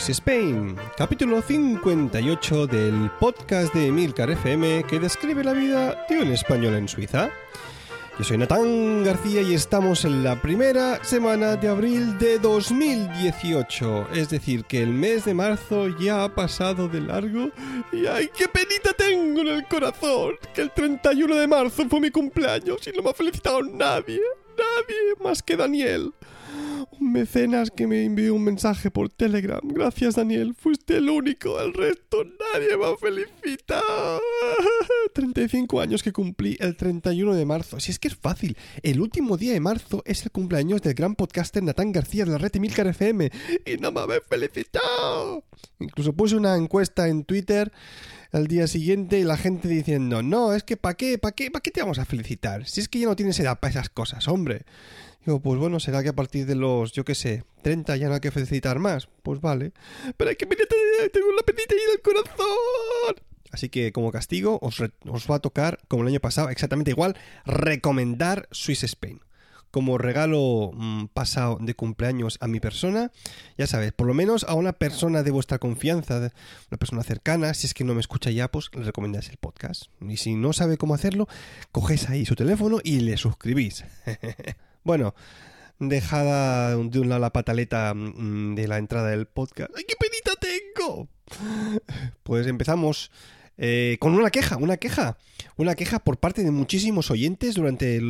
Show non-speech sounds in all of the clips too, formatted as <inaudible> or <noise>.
Swiss Spain, capítulo 58 del podcast de Milcar FM que describe la vida de un español en Suiza. Yo soy Natán García y estamos en la primera semana de abril de 2018. Es decir, que el mes de marzo ya ha pasado de largo y ¡ay, qué penita tengo en el corazón! Que el 31 de marzo fue mi cumpleaños y no me ha felicitado nadie, nadie más que Daniel. Mecenas que me envió un mensaje por Telegram. Gracias, Daniel. Fuiste el único. El resto nadie me ha felicitado. <laughs> 35 años que cumplí el 31 de marzo. Si es que es fácil. El último día de marzo es el cumpleaños del gran podcaster Natán García de la red Milcar FM. Y no me habéis felicitado. Incluso puse una encuesta en Twitter al día siguiente y la gente diciendo, no, es que ¿para qué? ¿Para qué? ¿Para qué te vamos a felicitar? Si es que ya no tienes edad para esas cosas, hombre. Digo, pues bueno, será que a partir de los, yo qué sé, 30 ya no hay que felicitar más. Pues vale. Pero hay que tengo la penita ahí del corazón. Así que como castigo os, os va a tocar, como el año pasado, exactamente igual, recomendar Swiss Spain como regalo mm, pasado de cumpleaños a mi persona, ya sabes, por lo menos a una persona de vuestra confianza, una persona cercana, si es que no me escucha ya, pues le recomendáis el podcast. Y si no sabe cómo hacerlo, cogéis ahí su teléfono y le suscribís. <laughs> Bueno, dejada de un lado la pataleta mm, de la entrada del podcast. ¡Ay, qué penita tengo! Pues empezamos eh, con una queja, una queja. Una queja por parte de muchísimos oyentes durante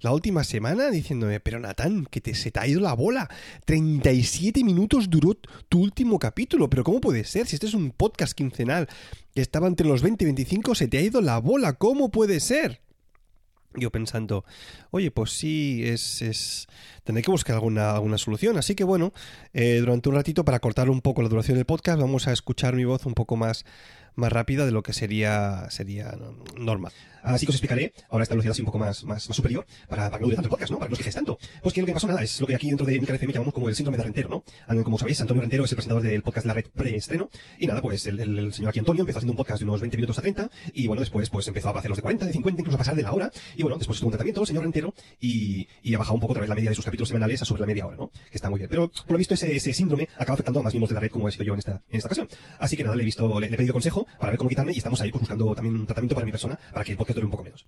la última semana diciéndome, pero Natán, que te, se te ha ido la bola. 37 minutos duró tu último capítulo, pero ¿cómo puede ser? Si este es un podcast quincenal que estaba entre los 20 y 25, se te ha ido la bola. ¿Cómo puede ser? yo pensando, oye, pues sí, es, es... tendré que buscar alguna, alguna solución. Así que bueno, eh, durante un ratito, para cortar un poco la duración del podcast, vamos a escuchar mi voz un poco más, más rápida de lo que sería, sería normal. Así que os explicaré ahora esta velocidad así un poco más, más, superior para, para, que no tanto el podcast, ¿no? Para que no os tanto. Pues que lo que pasó nada es lo que aquí dentro de mi FM llamamos como el síndrome de Rentero, ¿no? Como sabéis, Antonio Rentero es el presentador del podcast de la red preestreno. Y nada, pues el, el, señor aquí Antonio empezó haciendo un podcast de unos 20 minutos a 30. Y bueno, después pues empezó a hacer los de 40, de 50, incluso a pasar de la hora. Y bueno, después estuvo un tratamiento el señor Rentero y, y ha bajado un poco otra vez la media de sus capítulos semanales a sobre la media hora, ¿no? Que está muy bien. Pero por lo visto ese, ese síndrome acaba afectando a más miembros de la red como he sido yo en esta, en esta ocasión. Así que nada, le he visto, le, he pedido consejo para ver cómo quitarme y estamos ahí pues, buscando también un tratamiento para mi persona para que el podcast dure un poco menos.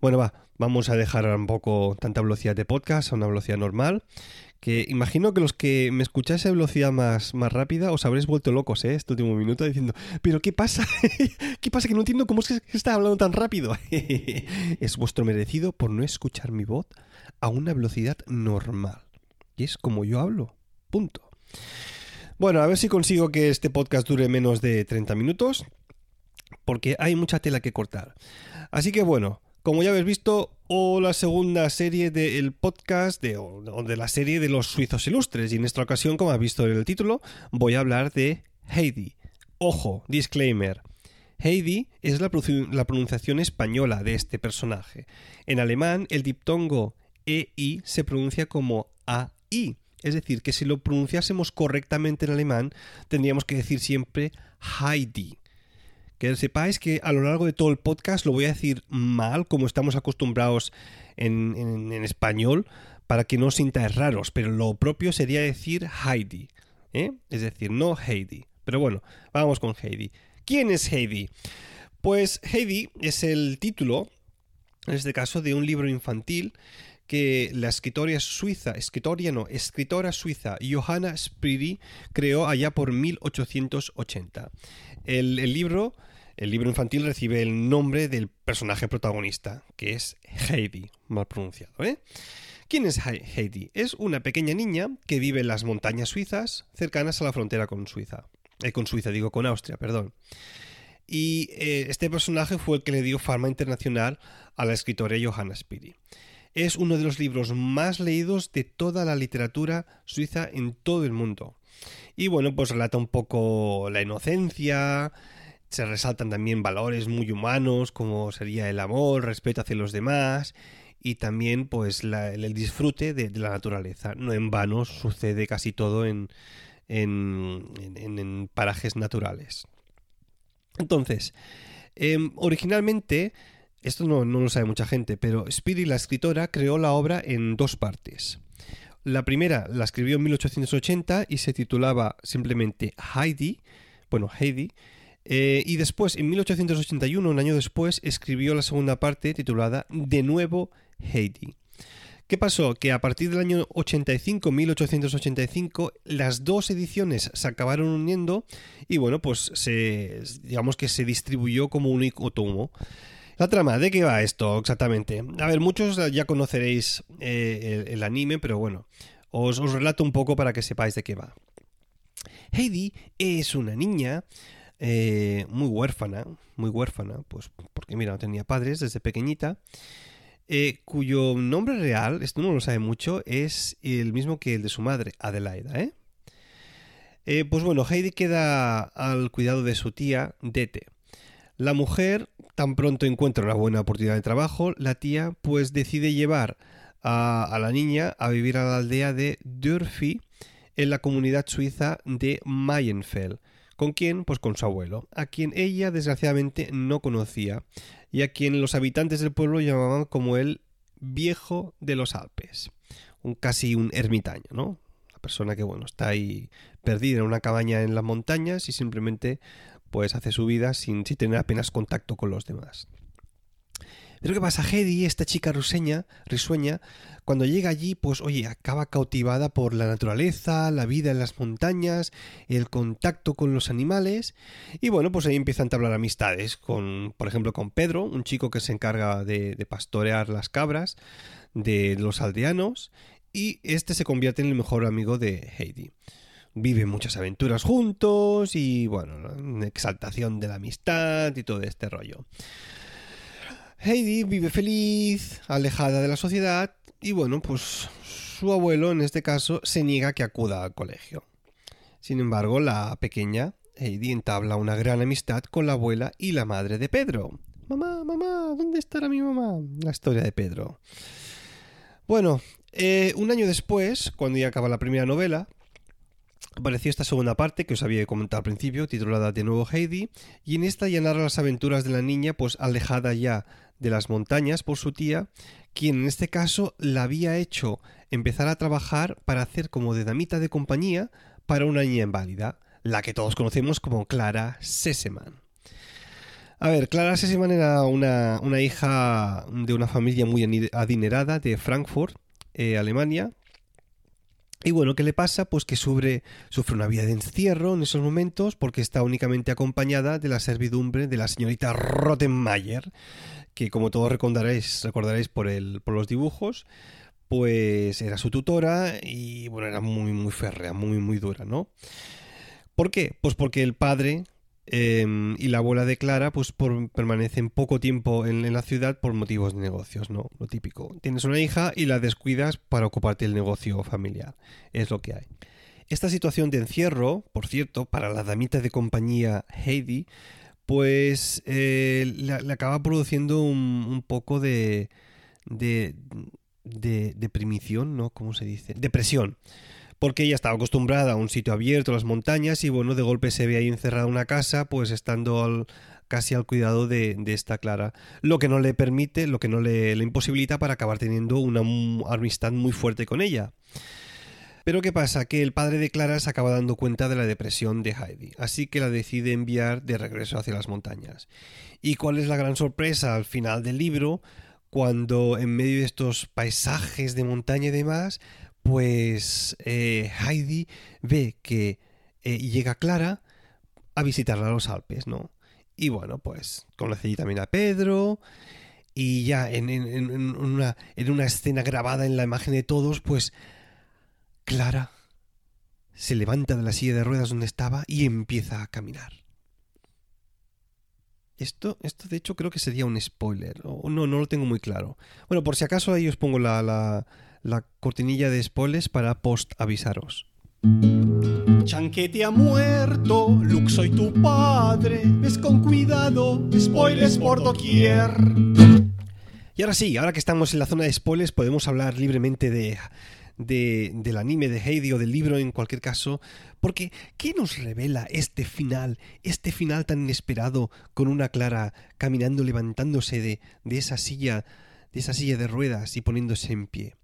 Bueno, va, vamos a dejar un poco tanta velocidad de podcast a una velocidad normal. Que imagino que los que me escucháis a velocidad más, más rápida os habréis vuelto locos, ¿eh? Este último minuto diciendo, ¿pero qué pasa? <laughs> ¿Qué pasa? Que no entiendo cómo es que está hablando tan rápido. <laughs> es vuestro merecido por no escuchar mi voz a una velocidad normal. Y es como yo hablo. Punto. Bueno, a ver si consigo que este podcast dure menos de 30 minutos. Porque hay mucha tela que cortar. Así que bueno, como ya habéis visto, o la segunda serie del podcast de, o de la serie de los suizos ilustres. Y en esta ocasión, como habéis visto en el título, voy a hablar de Heidi. Ojo, disclaimer. Heidi es la, pronunciación española de este personaje. En alemán, el diptongo EI se pronuncia como AI. Es decir, que si lo pronunciásemos correctamente en alemán, tendríamos que decir siempre Heidi. Que sepáis que a lo largo de todo el podcast lo voy a decir mal, como estamos acostumbrados en, español, para que no os sintáis raros, pero lo propio sería decir Heidi, ¿eh? es decir, no Heidi. Pero bueno, vamos con Heidi. ¿Quién es Heidi? Pues Heidi es el título, en este caso, de un libro infantil que la escritora suiza, escritora no, escritora suiza Johanna Spiri creó allá por 1880. El, libro, el libro infantil recibe el nombre del personaje protagonista, que es Heidi, mal pronunciado, ¿eh? ¿Quién es Heidi? Es una pequeña niña que vive en las montañas suizas cercanas a la frontera con Suiza. Eh, con Suiza, digo, con Austria, perdón. Y eh, este personaje fue el que le dio fama internacional a la escritora Johanna Spiri es uno de los libros más leídos de toda la literatura suiza en todo el mundo. Y bueno, pues relata un poco la inocencia, se resaltan también valores muy humanos como sería el amor, respeto hacia los demás y también pues el disfrute de, la naturaleza. No en vano sucede casi todo en, en, en, parajes naturales. Entonces, em, originalmente esto no, lo sabe mucha gente, pero Spiri, la escritora, creó la obra en dos partes. La primera la escribió en 1880 y se titulaba simplemente Heidi, bueno, Heidi, eh, y después, en 1881, un año después, escribió la segunda parte titulada De nuevo Heidi. ¿Qué pasó? Que a partir del año 85, 1885, las dos ediciones se acabaron uniendo y bueno, pues se, digamos que se distribuyó como un tomo. La trama, ¿de qué va esto exactamente? A ver, muchos ya conoceréis eh, el, anime, pero bueno, os, os relato un poco para que sepáis de qué va. Heidi es una niña eh, muy huérfana, muy huérfana, pues porque mira, no tenía padres desde pequeñita. Eh, cuyo nombre real, esto no lo sabe mucho, es el mismo que el de su madre, Adelaida, ¿eh? ¿eh? pues bueno, Heidi queda al cuidado de su tía, Dete. La mujer tan pronto encuentra una buena oportunidad de trabajo, la tía pues decide llevar a, la niña a vivir a la aldea de Dörfi en la comunidad suiza de Mayenfeld. ¿Con quién? Pues con su abuelo, a quien ella desgraciadamente no conocía y a quien los habitantes del pueblo llamaban como el viejo de los Alpes, un casi un ermitaño, ¿no? La persona que bueno, está ahí perdida en una cabaña en las montañas y simplemente pues hace su vida sin tener apenas contacto con los demás. Pero ¿qué pasa? Hedy, esta chica ruseña, risueña, cuando llega allí, pues oye, acaba cautivada por la naturaleza, la vida en las montañas, el contacto con los animales, y bueno, pues ahí empieza a entablar amistades con, por ejemplo, con Pedro, un chico que se encarga de, pastorear las cabras de los aldeanos, y este se convierte en el mejor amigo de Heidi viven muchas aventuras juntos y bueno, exaltación de la amistad y todo este rollo. Heidi vive feliz, alejada de la sociedad, y bueno, pues su abuelo en este caso se niega que acuda al colegio. Sin embargo, la pequeña Heidi entabla una gran amistad con la abuela y la madre de Pedro. Mamá, mamá, ¿dónde estará mi mamá? La historia de Pedro. Bueno, eh, un año después, cuando ya acaba la primera novela, apareció esta segunda parte que os había comentado al principio, titulada de nuevo Heidi, y en esta ya narra las aventuras de la niña, pues alejada ya de las montañas por su tía, quien en este caso la había hecho empezar a trabajar para hacer como de damita de compañía para una niña inválida, la que todos conocemos como Clara Seseman. A ver, Clara Seseman era una, hija de una familia muy adinerada de Frankfurt, eh, Alemania, y bueno, ¿qué le pasa? Pues que sufre, sufre una vida de encierro en esos momentos porque está únicamente acompañada de la servidumbre de la señorita Rottenmeier, que como todos recordaréis, recordaréis por, el, por los dibujos, pues era su tutora y bueno, era muy, muy férrea, muy, muy dura, ¿no? ¿Por qué? Pues porque el padre em, y la abuela de Clara pues permanecen poco tiempo en, la ciudad por motivos de negocios, ¿no? Lo típico. Tienes una hija y la descuidas para ocuparte el negocio familiar. Es lo que hay. Esta situación de encierro, por cierto, para la damita de compañía Heidi, pues eh, le, acaba produciendo un, poco de, de, de deprimición, ¿no? ¿Cómo se dice? Depresión. Porque ella estaba acostumbrada a un sitio abierto, las montañas, y bueno, de golpe se ve ahí encerrada en una casa, pues estando casi al cuidado de, esta Clara. Lo que no le permite, lo que no le, le imposibilita para acabar teniendo una amistad muy fuerte con ella. Pero ¿qué pasa? Que el padre de Clara se acaba dando cuenta de la depresión de Heidi, así que la decide enviar de regreso hacia las montañas. ¿Y cuál es la gran sorpresa al final del libro? Cuando en medio de estos paisajes de montaña y demás, pues eh, Heidi ve que eh, llega Clara a visitarla a los Alpes, ¿no? Y bueno, pues conoce allí también a Pedro. Y ya en, una, en una escena grabada en la imagen de todos, pues Clara se levanta de la silla de ruedas donde estaba y empieza a caminar. Esto, esto de hecho creo que sería un spoiler. O no, no lo tengo muy claro. Bueno, por si acaso ahí os pongo la, la, la cortinilla de spoilers para post avisaros. Chanquete ha muerto, Luke soy tu padre, ves con cuidado, spoilers por doquier. Y ahora sí, ahora que estamos en la zona de spoilers podemos hablar libremente de del anime de Heidi o del libro en cualquier caso, porque ¿qué nos revela este final, este final tan inesperado con una Clara caminando, levantándose de, de esa silla, de esa silla de ruedas y poniéndose en pie?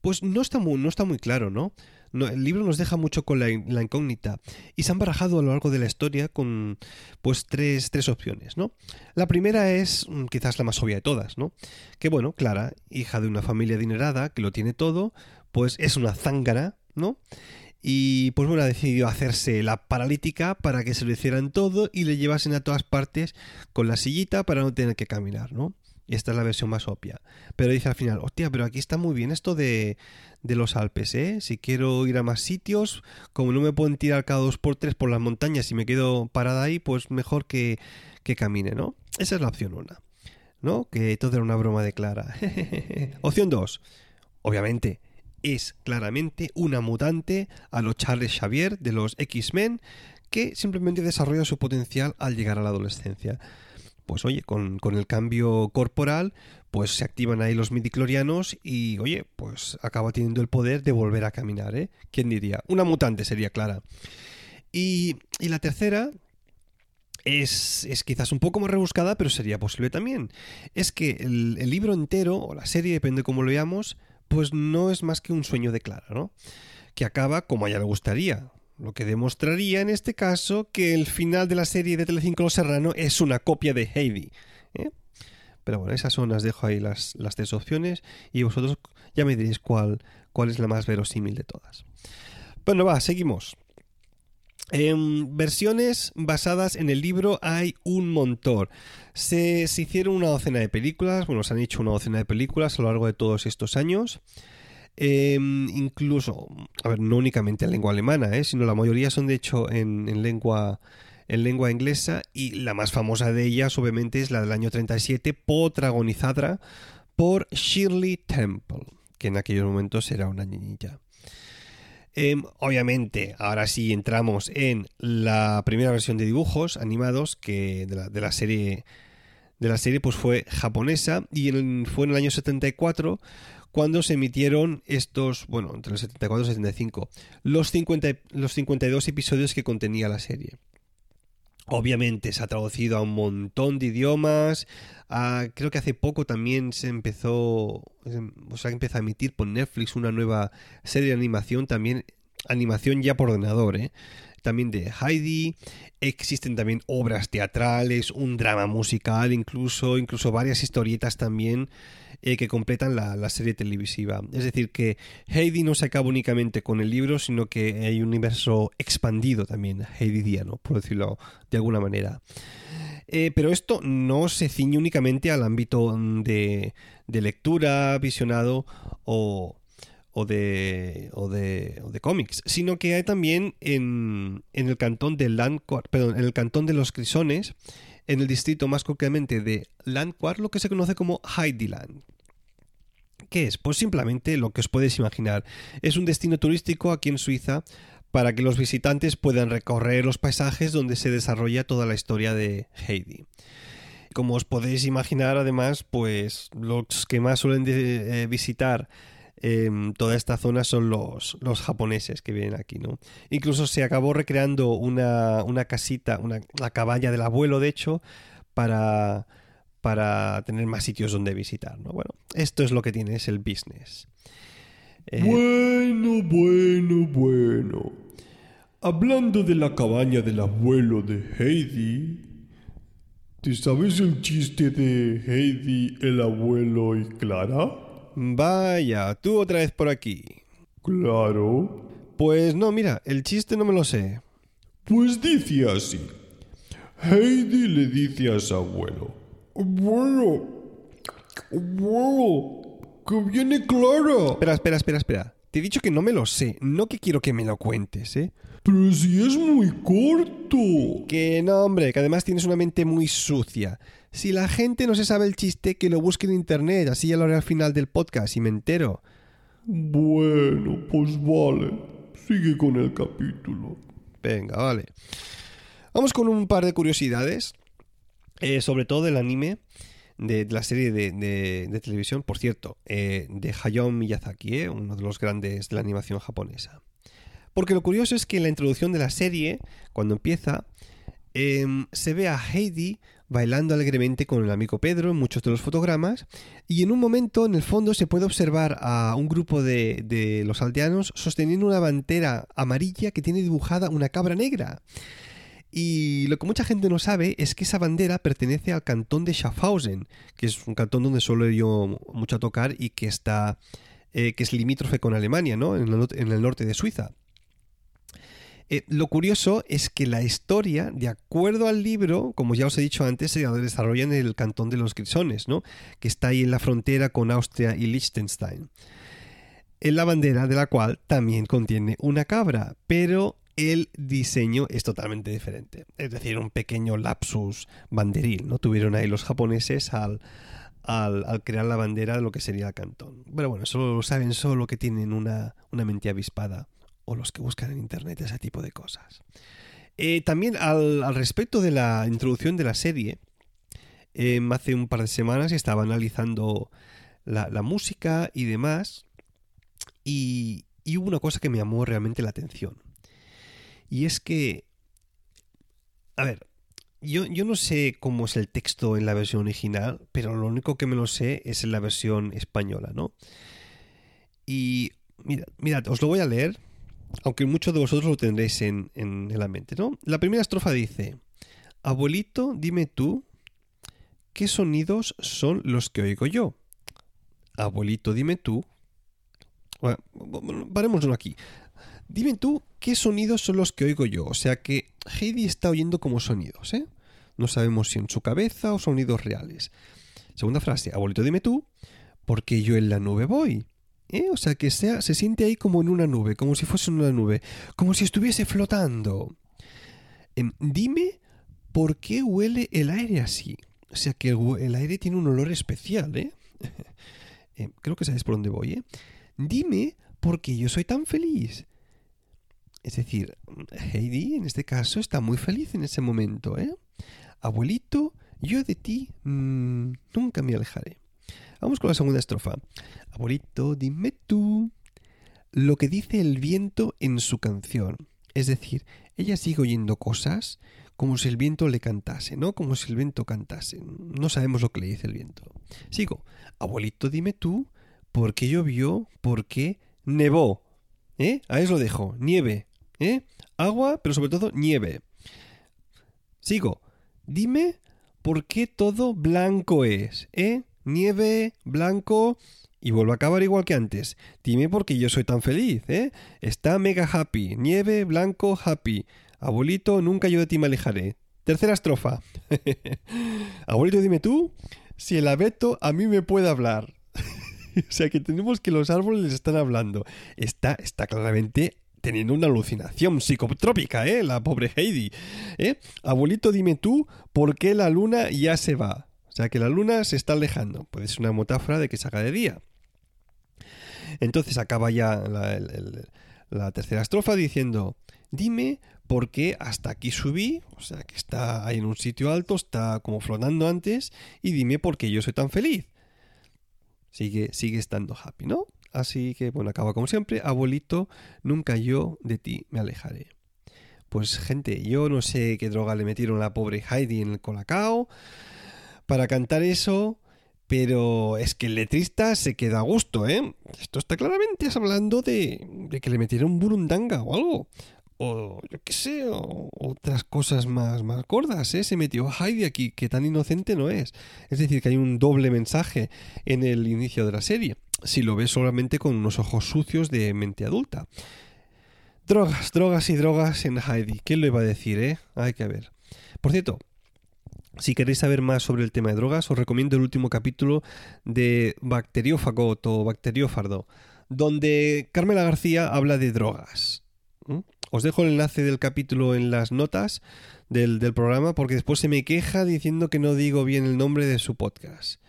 pues no está muy, no está muy claro, ¿no? el libro nos deja mucho con la, incógnita y se han barajado a lo largo de la historia con pues tres, tres opciones, ¿no? La primera es mm, quizás la más obvia de todas, ¿no? Que bueno, Clara, hija de una familia adinerada que lo tiene todo, pues es una zángara, ¿no? Y pues bueno, ha decidido hacerse la paralítica para que se lo hicieran todo y le llevasen a todas partes con la sillita para no tener que caminar, ¿no? Y esta es la versión más obvia. Pero dice al final, hostia, pero aquí está muy bien esto de, de los Alpes, ¿eh? Si quiero ir a más sitios, como no me pueden tirar cada dos por tres por las montañas y me quedo parada ahí, pues mejor que, que camine, ¿no? Esa es la opción una, ¿no? Que todo era una broma de Clara. <laughs> opción dos, obviamente, es claramente una mutante a los Charles Xavier de los X-Men que simplemente desarrolla su potencial al llegar a la adolescencia pues oye, con, el cambio corporal, pues se activan ahí los midiclorianos y oye, pues acaba teniendo el poder de volver a caminar, ¿eh? ¿Quién diría? Una mutante sería clara. Y, y la tercera, es, es, quizás un poco más rebuscada, pero sería posible también. Es que el, el, libro entero, o la serie, depende de cómo lo veamos, pues no es más que un sueño de Clara, ¿no? Que acaba como a ella le gustaría. Lo que demostraría en este caso que el final de la serie de Telecinco Los Serrano es una copia de Heidi. ¿eh? Pero bueno, esas son las dejo ahí las, las tres opciones y vosotros ya me diréis cuál, cuál es la más verosímil de todas. Bueno, va, seguimos. En versiones basadas en el libro hay un montón. Se, hicieron una docena de películas, bueno, se han hecho una docena de películas a lo largo de todos estos años. Em, incluso, a ver, no únicamente en lengua alemana, ¿eh? sino la mayoría son de hecho en, lengua en lengua inglesa y la más famosa de ellas obviamente es la del año 37 protagonizada por Shirley Temple, que en aquellos momentos era una niñita. Em, obviamente, ahora sí entramos en la primera versión de dibujos animados que de la, de la serie de la serie pues fue japonesa y fue en el año 74 cuando se emitieron estos, bueno, entre el 74 y el 75, los, 50, los 52 episodios que contenía la serie. Obviamente se ha traducido a un montón de idiomas. creo que hace poco también se empezó, o sea, empezó a emitir por Netflix una nueva serie de animación, también animación ya por ordenador, ¿eh? También de Heidi. Existen también obras teatrales, un drama musical, incluso, incluso varias historietas también eh, que completan la, serie televisiva. Es decir, que Heidi no se acaba únicamente con el libro, sino que hay un universo expandido también, heididiano, por decirlo de alguna manera. Eh, pero esto no se ciñe únicamente al ámbito de, lectura, visionado o, de, o de, de cómics, sino que hay también en, el cantón de perdón, en el cantón de los Crisones, en el distrito más concretamente de Landquart, lo que se conoce como Heidiland. ¿Qué es? Pues simplemente lo que os podéis imaginar. Es un destino turístico aquí en Suiza para que los visitantes puedan recorrer los paisajes donde se desarrolla toda la historia de Heidi. Como os podéis imaginar, además, pues los que más suelen eh, visitar Em, toda esta zona son los, los, japoneses que vienen aquí, ¿no? Incluso se acabó recreando una, una casita, una, la cabaña del abuelo, de hecho, para, para tener más sitios donde visitar, ¿no? Bueno, esto es lo que tiene, es el business. Eh, bueno, bueno, bueno. Hablando de la cabaña del abuelo de Heidi, ¿te sabes el chiste de Heidi, el abuelo y Clara? Vaya, tú otra vez por aquí. Claro. Pues no, mira, el chiste no me lo sé. Pues dice así. Heidi le dice a su abuelo. Abuelo, abuelo, que viene Clara. Espera, espera, espera, espera. Te he dicho que no me lo sé, no que quiero que me lo cuentes, ¿eh? Pero si es muy corto. Que no, hombre, que además tienes una mente muy sucia. Si la gente no se sabe el chiste, que lo busque en internet, así ya lo haré al final del podcast y me entero. Bueno, pues vale. Sigue con el capítulo. Venga, vale. Vamos con un par de curiosidades, eh, sobre todo del anime, de, la serie de, televisión, por cierto, eh, de Hayao Miyazaki, eh, uno de los grandes de la animación japonesa. Porque lo curioso es que en la introducción de la serie, cuando empieza, em, se ve a Heidi bailando alegremente con el amigo Pedro en muchos de los fotogramas, y en un momento en el fondo se puede observar a un grupo de, de los aldeanos sosteniendo una bandera amarilla que tiene dibujada una cabra negra. Y lo que mucha gente no sabe es que esa bandera pertenece al cantón de Schaffhausen, que es un cantón donde suelo yo mucho tocar y que está eh, que es limítrofe con Alemania, ¿no? En el norte de Suiza. Eh, lo curioso es que la historia, de acuerdo al libro, como ya os he dicho antes, se desarrolla en el cantón de los Grisones, ¿no? que está ahí en la frontera con Austria y Liechtenstein. En la bandera de la cual también contiene una cabra, pero el diseño es totalmente diferente. Es decir, un pequeño lapsus banderil, ¿no? Tuvieron ahí los japoneses al, al, crear la bandera de lo que sería el cantón. Pero bueno, eso lo saben solo que tienen una, una mente avispada o los que buscan en internet ese tipo de cosas. Eh, también al, respecto de la introducción de la serie, eh, hace un par de semanas estaba analizando la, música y demás, y, hubo una cosa que me llamó realmente la atención. Y es que, a ver, yo, yo, no sé cómo es el texto en la versión original, pero lo único que me lo sé es en la versión española, ¿no? Y mirad, mirad, os lo voy a leer aunque muchos de vosotros lo tendréis en, la mente, ¿no? La primera estrofa dice, Abuelito, dime tú, ¿qué sonidos son los que oigo yo? Abuelito, dime tú. Bueno, parémoslo aquí. Dime tú qué sonidos son los que oigo yo. O sea que Heidi está oyendo como sonidos, ¿eh? No sabemos si en su cabeza o sonidos reales. Segunda frase, abuelito, dime tú, ¿por qué yo en la nube voy? ¿Eh? O sea, que sea, se siente ahí como en una nube, como si fuese una nube, como si estuviese flotando. Em, dime por qué huele el aire así. O sea, que el, aire tiene un olor especial, ¿eh? <laughs> Em, creo que sabes por dónde voy, ¿eh? Dime por qué yo soy tan feliz. Es decir, Heidi en este caso está muy feliz en ese momento, ¿eh? Abuelito, yo de ti mm, nunca me alejaré. Vamos con la segunda estrofa. Abuelito, dime tú lo que dice el viento en su canción. Es decir, ella sigue oyendo cosas como si el viento le cantase, ¿no? Como si el viento cantase. No sabemos lo que le dice el viento. Sigo. Abuelito, dime tú por qué llovió, por qué nevó. ¿Eh? Ahí os lo dejo. Nieve. ¿Eh? Agua, pero sobre todo nieve. Sigo. Dime por qué todo blanco es. ¿Eh? Nieve, blanco y vuelvo a acabar igual que antes. Dime por qué yo soy tan feliz, ¿eh? Está mega happy. Nieve, blanco, happy. Abuelito, nunca yo de ti me alejaré. Tercera estrofa. <laughs> Abuelito, dime tú si el abeto a mí me puede hablar. <laughs> o sea que tenemos que los árboles les están hablando. Está, está claramente teniendo una alucinación psicotrópica, ¿eh? La pobre Heidi. ¿eh? Abuelito, dime tú por qué la luna ya se va. Sea que la luna se está alejando. Puede ser una metáfora de que se haga de día. Entonces acaba ya la, tercera estrofa diciendo, dime por qué hasta aquí subí, o sea que está ahí en un sitio alto, está como flotando antes, y dime por qué yo soy tan feliz. Sigue, sigue estando happy, ¿no? Así que, bueno, acaba como siempre, abuelito, nunca yo de ti me alejaré. Pues gente, yo no sé qué droga le metieron a la pobre Heidi en el colacao, para cantar eso, pero es que el letrista se queda a gusto, ¿eh? Esto está claramente hablando de, de que le metieron un burundanga o algo. O yo qué sé, o otras cosas más, más gordas, ¿eh? Se metió Heidi aquí, que tan inocente no es. Es decir, que hay un doble mensaje en el inicio de la serie, si lo ves solamente con unos ojos sucios de mente adulta. Drogas, drogas y drogas en Heidi. ¿Quién lo iba a decir, eh? Hay que ver. Por cierto, si queréis saber más sobre el tema de drogas, os recomiendo el último capítulo de Bacteriófago o Bacteriófardo, donde Carmela García habla de drogas. Os dejo el enlace del capítulo en las notas del, programa porque después se me queja diciendo que no digo bien el nombre de su podcast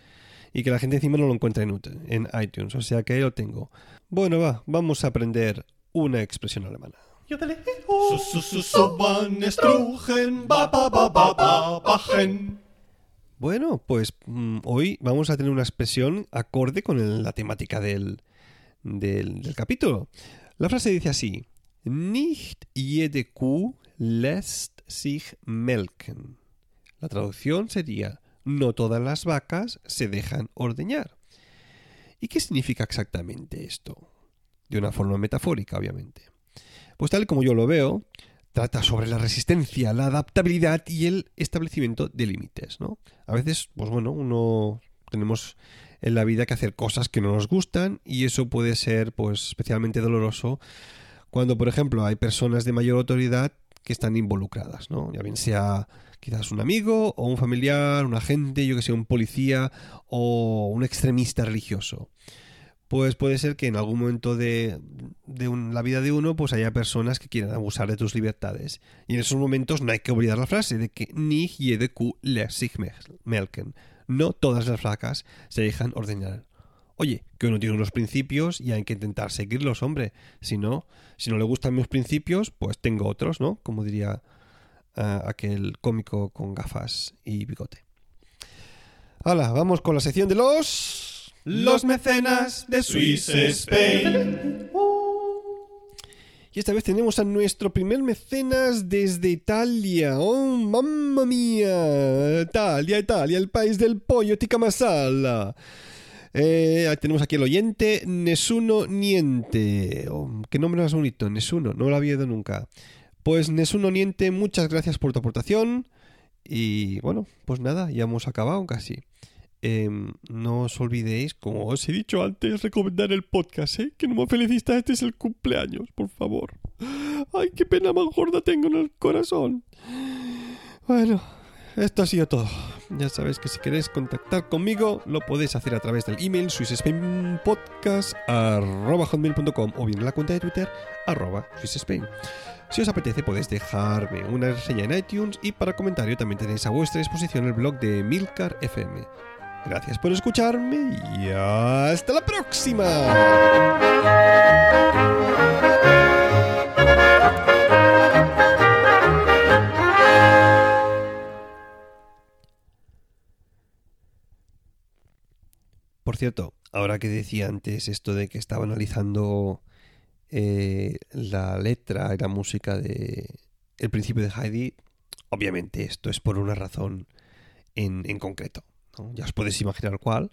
y que la gente encima no lo encuentra en, en iTunes, o sea que ahí lo tengo. Bueno, va, vamos a aprender una expresión alemana. Bueno, pues mm, hoy vamos a tener una expresión acorde con la temática del, del, capítulo. La frase dice así: Nicht jede Kuh lässt sich melken. La traducción sería no todas las vacas se dejan ordeñar. ¿Y qué significa exactamente esto? De una forma metafórica, obviamente. Pues tal como yo lo veo, trata sobre la resistencia, la adaptabilidad y el establecimiento de límites, ¿no? A veces, pues bueno, uno tenemos en la vida que hacer cosas que no nos gustan y eso puede ser pues especialmente doloroso cuando por ejemplo hay personas de mayor autoridad que están involucradas, ¿no? Ya bien sea quizás un amigo o un familiar, un agente, yo que sé, un policía o un extremista religioso. Pues puede ser que en algún momento de, la vida de uno pues haya personas que quieran abusar de tus libertades. Y en esos momentos no hay que olvidar la frase de que ni jede ku sich melken. No todas las flacas se dejan ordenar. Oye, que uno tiene unos principios y hay que intentar seguirlos, hombre. Si no, si no le gustan mis principios, pues tengo otros, ¿no? Como diría ah, aquel cómico con gafas y bigote. Hola, vamos con la sección de los... Los mecenas de Swiss Spain. Y esta vez tenemos a nuestro primer mecenas desde Italia. ¡Oh, mamma mía! Italia, Italia, el país del pollo tica masala. Eh, tenemos aquí el oyente Nesuno Niente. Oh, ¿Qué nombre más bonito? Nesuno, no lo había oído nunca. Pues Nesuno Niente, muchas gracias por tu aportación. Y bueno, pues nada, ya hemos acabado casi. Em, no os olvidéis, como os he dicho antes, recomendar el podcast, ¿eh? Que no me felicita, este es el cumpleaños, por favor. Ay, qué pena más gorda tengo en el corazón. Bueno, esto ha sido todo. Ya sabéis que si queréis contactar conmigo, lo podéis hacer a través del email swissspainpodcast.com o bien en la cuenta de Twitter arroba. Si os apetece podéis dejarme una reseña en iTunes y para comentario también tenéis a vuestra disposición el blog de Milcar FM. Gracias por escucharme y hasta la próxima. Por cierto, ahora que decía antes esto de que estaba analizando eh, la letra y la música de El principio de Heidi, obviamente esto es por una razón en concreto. Ya os podéis imaginar cuál.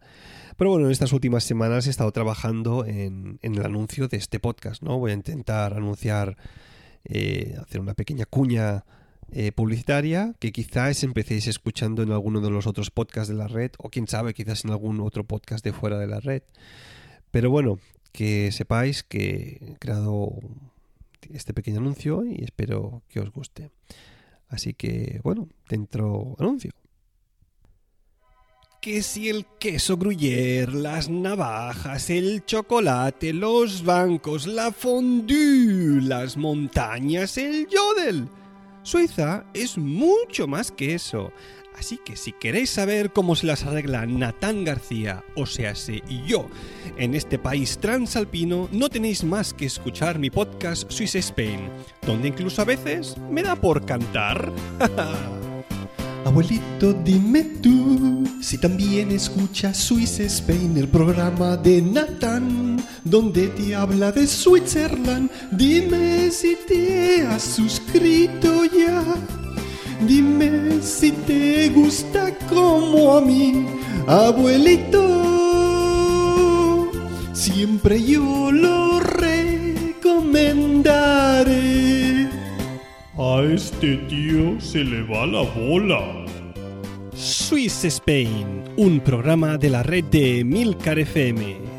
Pero bueno, en estas últimas semanas he estado trabajando en, el anuncio de este podcast, ¿no? Voy a intentar anunciar, eh, hacer una pequeña cuña eh, publicitaria que quizás empecéis escuchando en alguno de los otros podcasts de la red, o quién sabe, quizás en algún otro podcast de fuera de la red. Pero bueno, que sepáis que he creado este pequeño anuncio y espero que os guste. Así que, bueno, dentro anuncio que si el queso gruyère, las navajas, el chocolate, los bancos, la fondue, las montañas, el yodel. Suiza es mucho más que eso. Así que si queréis saber cómo se las arregla Natán García, o sea, y yo, en este país transalpino, no tenéis más que escuchar mi podcast Swiss Spain, donde incluso a veces me da por cantar. <laughs> Abuelito, dime tú si también escuchas Swiss Spain, el programa de Nathan, donde te habla de Switzerland. Dime si te has suscrito ya. Dime si te gusta como a mí, abuelito. Siempre yo lo recomendaré. A este tío se le va la bola. Swiss Spain, un programa de la red de Milcar FM.